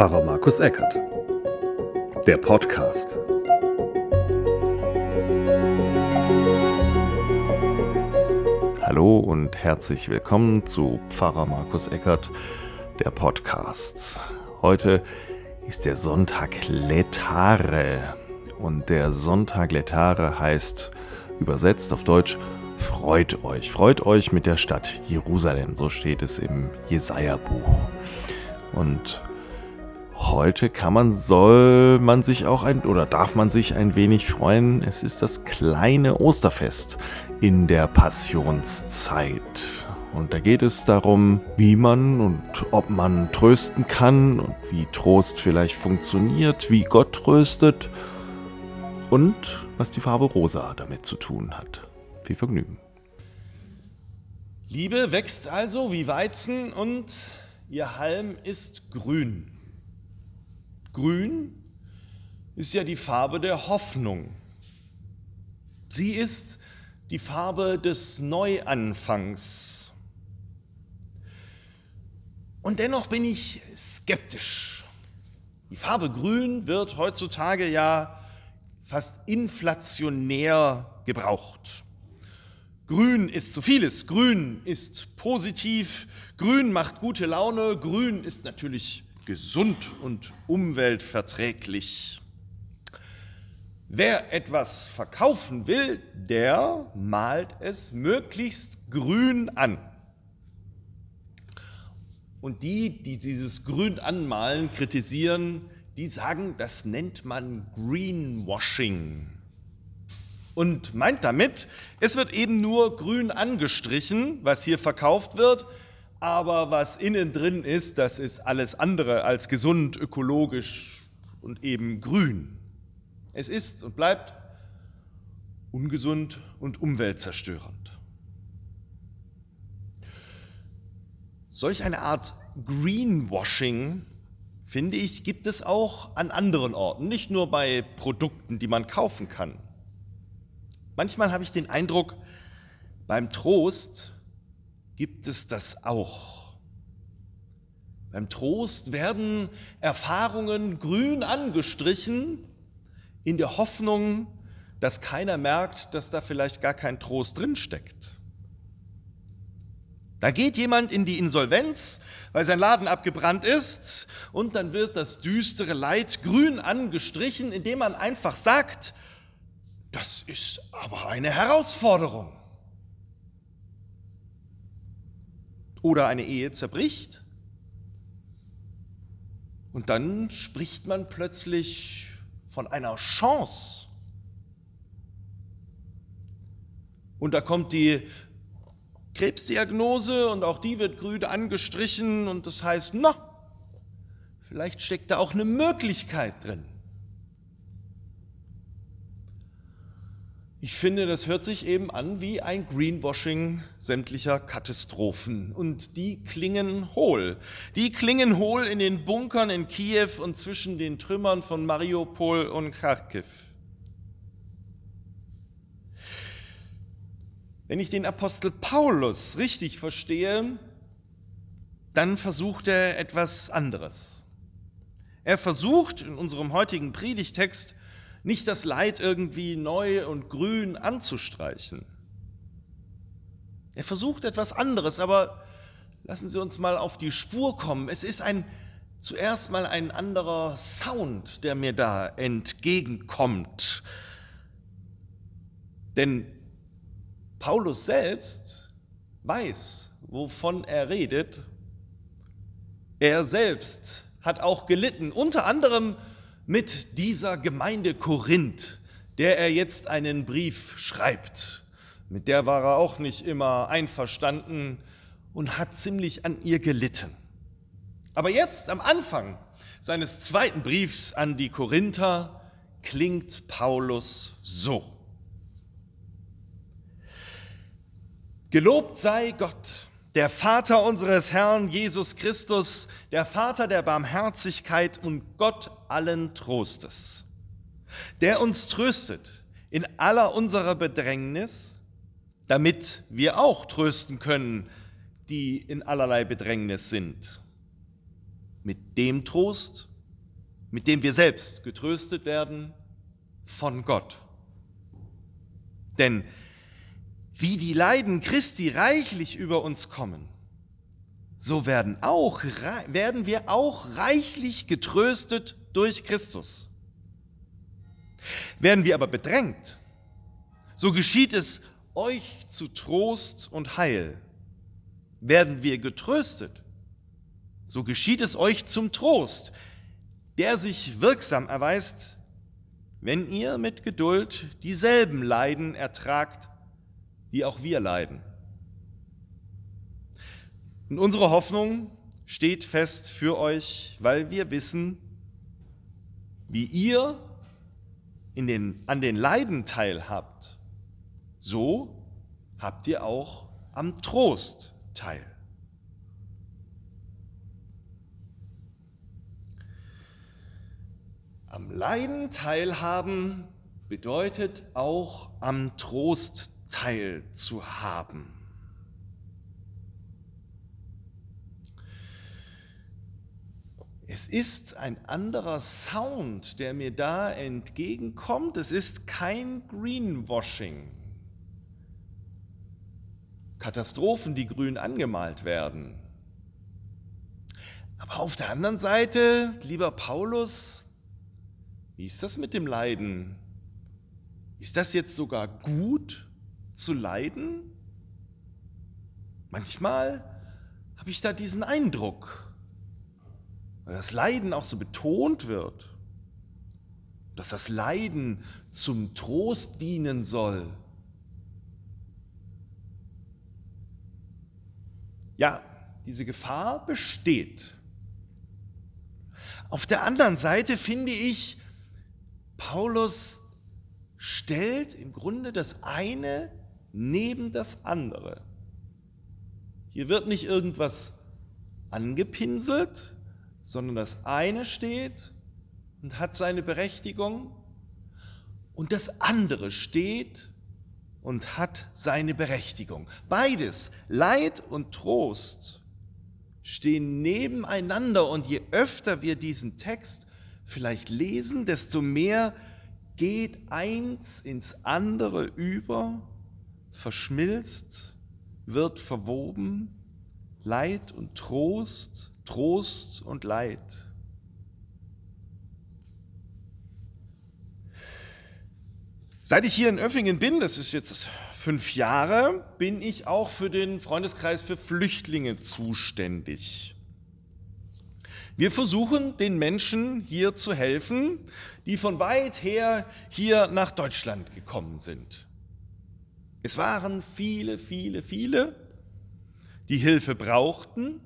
Pfarrer Markus Eckert. Der Podcast. Hallo und herzlich willkommen zu Pfarrer Markus Eckert, der Podcast. Heute ist der Sonntag Letare und der Sonntag Letare heißt übersetzt auf Deutsch Freut euch, freut euch mit der Stadt Jerusalem, so steht es im Jesaja-Buch. Und heute kann man, soll man sich auch ein oder darf man sich ein wenig freuen. Es ist das kleine Osterfest in der Passionszeit. Und da geht es darum, wie man und ob man trösten kann und wie Trost vielleicht funktioniert, wie Gott tröstet und was die Farbe rosa damit zu tun hat. Viel Vergnügen. Liebe wächst also wie Weizen und ihr Halm ist grün. Grün ist ja die Farbe der Hoffnung. Sie ist die Farbe des Neuanfangs. Und dennoch bin ich skeptisch. Die Farbe Grün wird heutzutage ja fast inflationär gebraucht. Grün ist zu vieles. Grün ist positiv. Grün macht gute Laune. Grün ist natürlich gesund und umweltverträglich. Wer etwas verkaufen will, der malt es möglichst grün an. Und die, die dieses Grün anmalen, kritisieren, die sagen, das nennt man Greenwashing und meint damit, es wird eben nur grün angestrichen, was hier verkauft wird, aber was innen drin ist, das ist alles andere als gesund, ökologisch und eben grün. Es ist und bleibt ungesund und umweltzerstörend. Solch eine Art Greenwashing, finde ich, gibt es auch an anderen Orten, nicht nur bei Produkten, die man kaufen kann. Manchmal habe ich den Eindruck, beim Trost gibt es das auch. Beim Trost werden Erfahrungen grün angestrichen in der Hoffnung, dass keiner merkt, dass da vielleicht gar kein Trost drinsteckt. Da geht jemand in die Insolvenz, weil sein Laden abgebrannt ist, und dann wird das düstere Leid grün angestrichen, indem man einfach sagt, das ist aber eine Herausforderung. Oder eine Ehe zerbricht und dann spricht man plötzlich von einer Chance. Und da kommt die Krebsdiagnose und auch die wird grün angestrichen und das heißt, na, vielleicht steckt da auch eine Möglichkeit drin. Ich finde, das hört sich eben an wie ein Greenwashing sämtlicher Katastrophen. Und die klingen hohl. Die klingen hohl in den Bunkern in Kiew und zwischen den Trümmern von Mariupol und Kharkiv. Wenn ich den Apostel Paulus richtig verstehe, dann versucht er etwas anderes. Er versucht in unserem heutigen Predigtext nicht das Leid irgendwie neu und grün anzustreichen. Er versucht etwas anderes, aber lassen Sie uns mal auf die Spur kommen. Es ist ein, zuerst mal ein anderer Sound, der mir da entgegenkommt. Denn Paulus selbst weiß, wovon er redet. Er selbst hat auch gelitten, unter anderem mit dieser Gemeinde Korinth, der er jetzt einen Brief schreibt. Mit der war er auch nicht immer einverstanden und hat ziemlich an ihr gelitten. Aber jetzt am Anfang seines zweiten Briefs an die Korinther klingt Paulus so. Gelobt sei Gott, der Vater unseres Herrn Jesus Christus, der Vater der Barmherzigkeit und Gott allen Trostes, der uns tröstet in aller unserer Bedrängnis, damit wir auch trösten können, die in allerlei Bedrängnis sind. Mit dem Trost, mit dem wir selbst getröstet werden von Gott. Denn wie die Leiden Christi reichlich über uns kommen, so werden, auch, werden wir auch reichlich getröstet durch Christus. Werden wir aber bedrängt, so geschieht es euch zu Trost und Heil. Werden wir getröstet, so geschieht es euch zum Trost, der sich wirksam erweist, wenn ihr mit Geduld dieselben Leiden ertragt, die auch wir leiden. Und unsere Hoffnung steht fest für euch, weil wir wissen, wie ihr in den, an den Leiden teilhabt, so habt ihr auch am Trost teil. Am Leiden teilhaben bedeutet auch am Trost teilzuhaben. Es ist ein anderer Sound, der mir da entgegenkommt. Es ist kein Greenwashing. Katastrophen, die grün angemalt werden. Aber auf der anderen Seite, lieber Paulus, wie ist das mit dem Leiden? Ist das jetzt sogar gut zu leiden? Manchmal habe ich da diesen Eindruck weil das Leiden auch so betont wird, dass das Leiden zum Trost dienen soll. Ja, diese Gefahr besteht. Auf der anderen Seite finde ich, Paulus stellt im Grunde das eine neben das andere. Hier wird nicht irgendwas angepinselt, sondern das eine steht und hat seine Berechtigung und das andere steht und hat seine Berechtigung. Beides, Leid und Trost, stehen nebeneinander und je öfter wir diesen Text vielleicht lesen, desto mehr geht eins ins andere über, verschmilzt, wird verwoben, Leid und Trost Trost und Leid. Seit ich hier in Öffingen bin, das ist jetzt fünf Jahre, bin ich auch für den Freundeskreis für Flüchtlinge zuständig. Wir versuchen den Menschen hier zu helfen, die von weit her hier nach Deutschland gekommen sind. Es waren viele, viele, viele, die Hilfe brauchten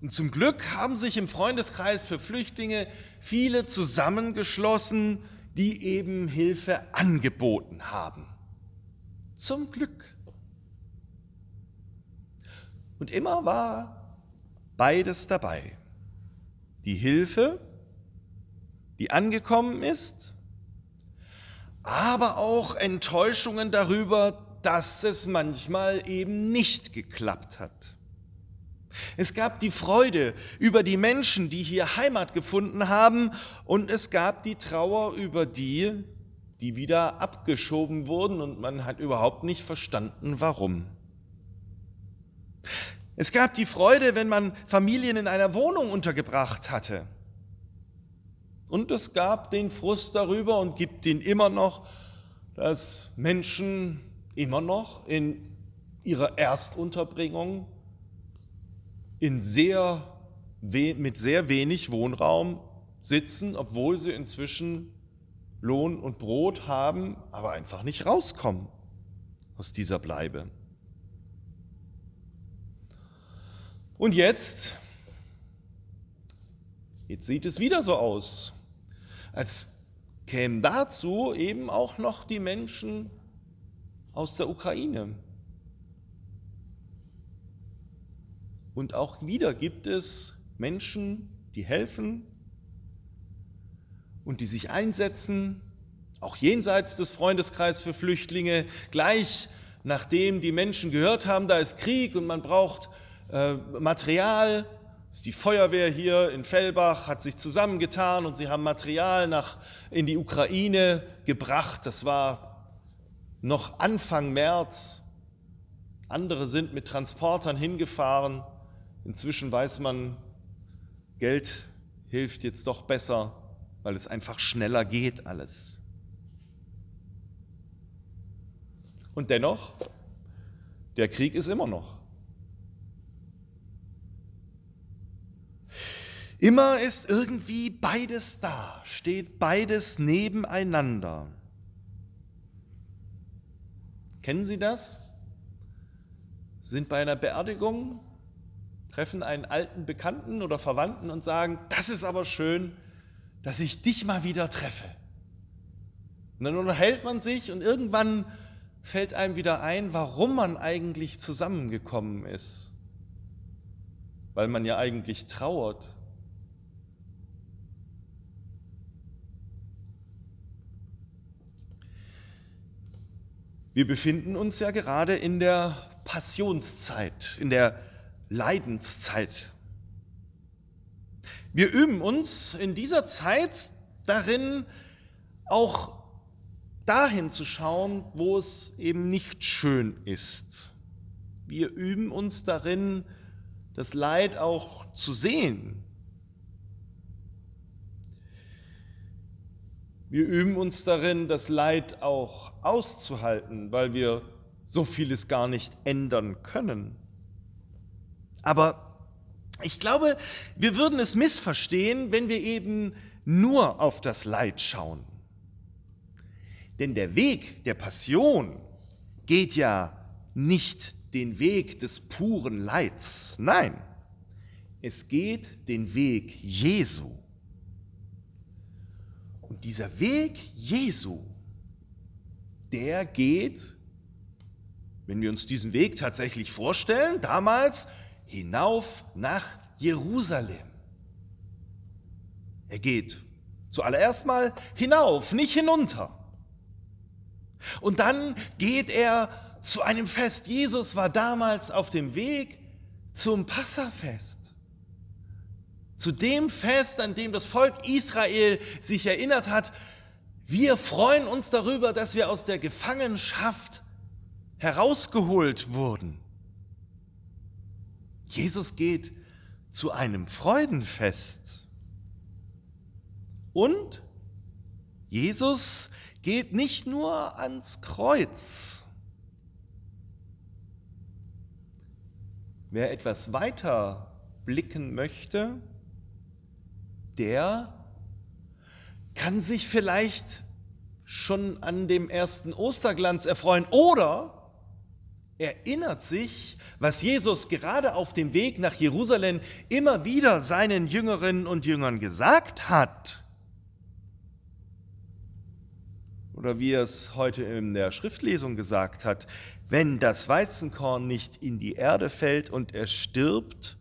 und zum Glück haben sich im Freundeskreis für Flüchtlinge viele zusammengeschlossen, die eben Hilfe angeboten haben. Zum Glück. Und immer war beides dabei. Die Hilfe, die angekommen ist, aber auch Enttäuschungen darüber, dass es manchmal eben nicht geklappt hat. Es gab die Freude über die Menschen, die hier Heimat gefunden haben, und es gab die Trauer über die, die wieder abgeschoben wurden, und man hat überhaupt nicht verstanden, warum. Es gab die Freude, wenn man Familien in einer Wohnung untergebracht hatte. Und es gab den Frust darüber und gibt ihn immer noch, dass Menschen immer noch in ihrer Erstunterbringung in sehr, mit sehr wenig Wohnraum sitzen, obwohl sie inzwischen Lohn und Brot haben, aber einfach nicht rauskommen aus dieser Bleibe. Und jetzt, jetzt sieht es wieder so aus, als kämen dazu eben auch noch die Menschen aus der Ukraine. Und auch wieder gibt es Menschen, die helfen und die sich einsetzen, auch jenseits des Freundeskreises für Flüchtlinge, gleich nachdem die Menschen gehört haben, da ist Krieg und man braucht äh, Material, ist die Feuerwehr hier in Fellbach, hat sich zusammengetan und sie haben Material nach, in die Ukraine gebracht. Das war noch Anfang März. Andere sind mit Transportern hingefahren. Inzwischen weiß man, Geld hilft jetzt doch besser, weil es einfach schneller geht alles. Und dennoch, der Krieg ist immer noch. Immer ist irgendwie beides da, steht beides nebeneinander. Kennen Sie das? Sind bei einer Beerdigung, treffen einen alten Bekannten oder Verwandten und sagen, das ist aber schön, dass ich dich mal wieder treffe. Und dann unterhält man sich und irgendwann fällt einem wieder ein, warum man eigentlich zusammengekommen ist. Weil man ja eigentlich trauert Wir befinden uns ja gerade in der Passionszeit, in der Leidenszeit. Wir üben uns in dieser Zeit darin, auch dahin zu schauen, wo es eben nicht schön ist. Wir üben uns darin, das Leid auch zu sehen, Wir üben uns darin, das Leid auch auszuhalten, weil wir so vieles gar nicht ändern können. Aber ich glaube, wir würden es missverstehen, wenn wir eben nur auf das Leid schauen. Denn der Weg der Passion geht ja nicht den Weg des puren Leids. Nein, es geht den Weg Jesu. Dieser Weg Jesu, der geht, wenn wir uns diesen Weg tatsächlich vorstellen, damals hinauf nach Jerusalem. Er geht zuallererst mal hinauf, nicht hinunter. Und dann geht er zu einem Fest. Jesus war damals auf dem Weg zum Passafest zu dem Fest, an dem das Volk Israel sich erinnert hat, wir freuen uns darüber, dass wir aus der Gefangenschaft herausgeholt wurden. Jesus geht zu einem Freudenfest. Und Jesus geht nicht nur ans Kreuz. Wer etwas weiter blicken möchte, der kann sich vielleicht schon an dem ersten Osterglanz erfreuen oder erinnert sich, was Jesus gerade auf dem Weg nach Jerusalem immer wieder seinen Jüngerinnen und Jüngern gesagt hat. Oder wie er es heute in der Schriftlesung gesagt hat, wenn das Weizenkorn nicht in die Erde fällt und er stirbt,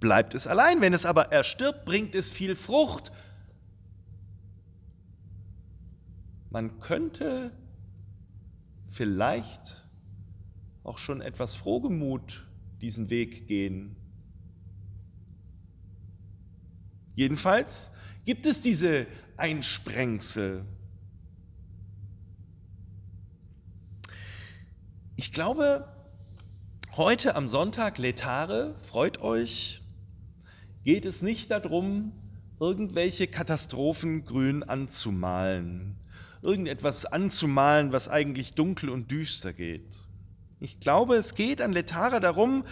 bleibt es allein. Wenn es aber erstirbt, bringt es viel Frucht. Man könnte vielleicht auch schon etwas frohgemut diesen Weg gehen. Jedenfalls gibt es diese Einsprengsel. Ich glaube, heute am Sonntag Letare, freut euch, geht es nicht darum, irgendwelche Katastrophen grün anzumalen, irgendetwas anzumalen, was eigentlich dunkel und düster geht. Ich glaube, es geht an Letara darum,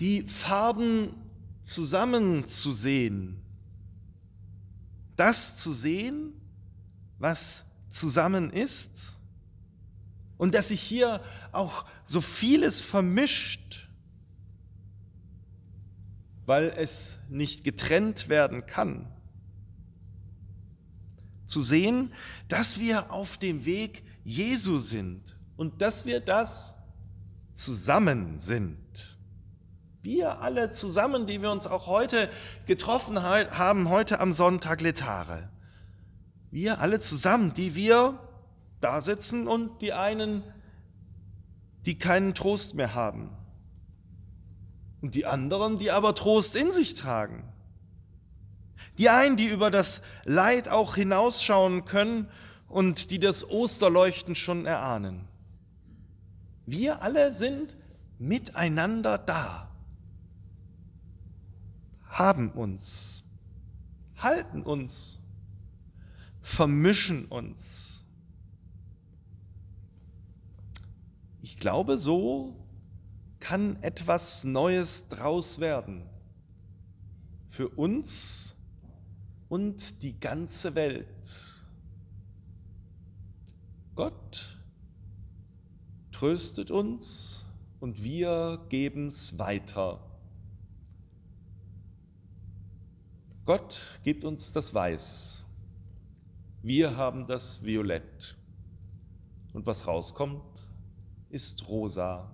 die Farben zusammenzusehen, das zu sehen, was zusammen ist. Und dass sich hier auch so vieles vermischt weil es nicht getrennt werden kann. Zu sehen, dass wir auf dem Weg Jesu sind und dass wir das zusammen sind. Wir alle zusammen, die wir uns auch heute getroffen haben, heute am Sonntag Letare. Wir alle zusammen, die wir da sitzen und die einen, die keinen Trost mehr haben und die anderen, die aber Trost in sich tragen. Die einen, die über das Leid auch hinausschauen können und die das Osterleuchten schon erahnen. Wir alle sind miteinander da, haben uns, halten uns, vermischen uns. Ich glaube, so kann etwas Neues draus werden. Für uns und die ganze Welt. Gott tröstet uns und wir geben es weiter. Gott gibt uns das Weiß. Wir haben das Violett. Und was rauskommt, ist rosa.